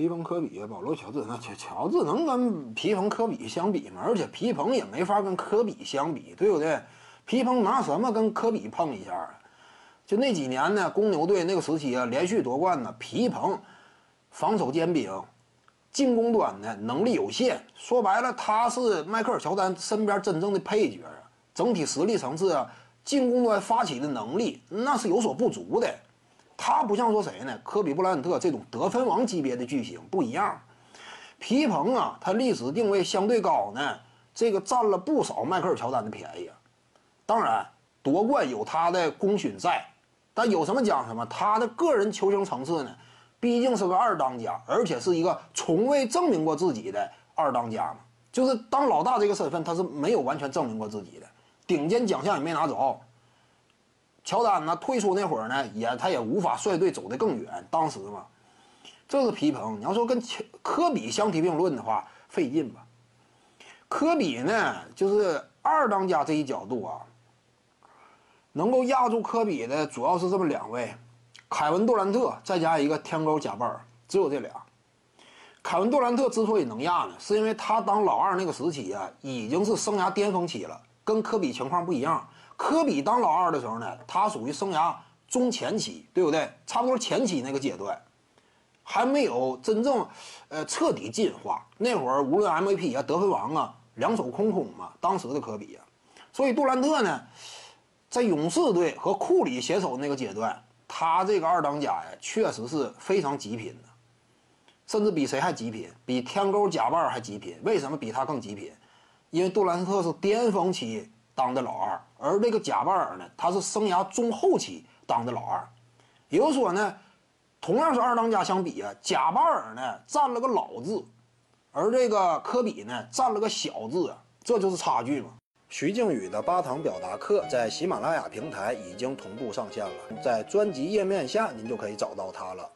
皮蓬、科比、保罗、乔治，那乔乔治能跟皮蓬、科比相比吗？而且皮蓬也没法跟科比相比，对不对？皮蓬拿什么跟科比碰一下啊？就那几年呢，公牛队那个时期啊，连续夺冠呢，皮蓬防守尖兵，进攻端呢能力有限。说白了，他是迈克尔乔丹身边真正的配角啊。整体实力层次啊，进攻端发起的能力那是有所不足的。他不像说谁呢？科比布莱恩特这种得分王级别的巨星不一样。皮蓬啊，他历史定位相对高呢，这个占了不少迈克尔乔丹的便宜。当然，夺冠有他的功勋在，但有什么讲什么。他的个人球星层次呢，毕竟是个二当家，而且是一个从未证明过自己的二当家嘛。就是当老大这个身份，他是没有完全证明过自己的，顶尖奖项也没拿走。乔丹呢退出那会儿呢，也他也无法率队走得更远。当时嘛，这是皮蓬。你要说跟科比相提并论的话，费劲吧？科比呢，就是二当家这一角度啊，能够压住科比的主要是这么两位：凯文杜兰特再加一个天勾贾巴尔，只有这俩。凯文杜兰特之所以能压呢，是因为他当老二那个时期啊，已经是生涯巅峰期了，跟科比情况不一样。科比当老二的时候呢，他属于生涯中前期，对不对？差不多前期那个阶段，还没有真正，呃，彻底进化。那会儿无论 MVP 啊、得分王啊，两手空空嘛。当时的科比啊，所以杜兰特呢，在勇士队和库里携手那个阶段，他这个二当家呀，确实是非常极品的，甚至比谁还极品，比天勾贾巴尔还极品。为什么比他更极品？因为杜兰特是巅峰期。当的老二，而这个贾巴尔呢，他是生涯中后期当的老二，也就是说呢，同样是二当家相比啊，贾巴尔呢占了个老字，而这个科比呢占了个小字啊，这就是差距嘛。徐静宇的八堂表达课在喜马拉雅平台已经同步上线了，在专辑页面下您就可以找到它了。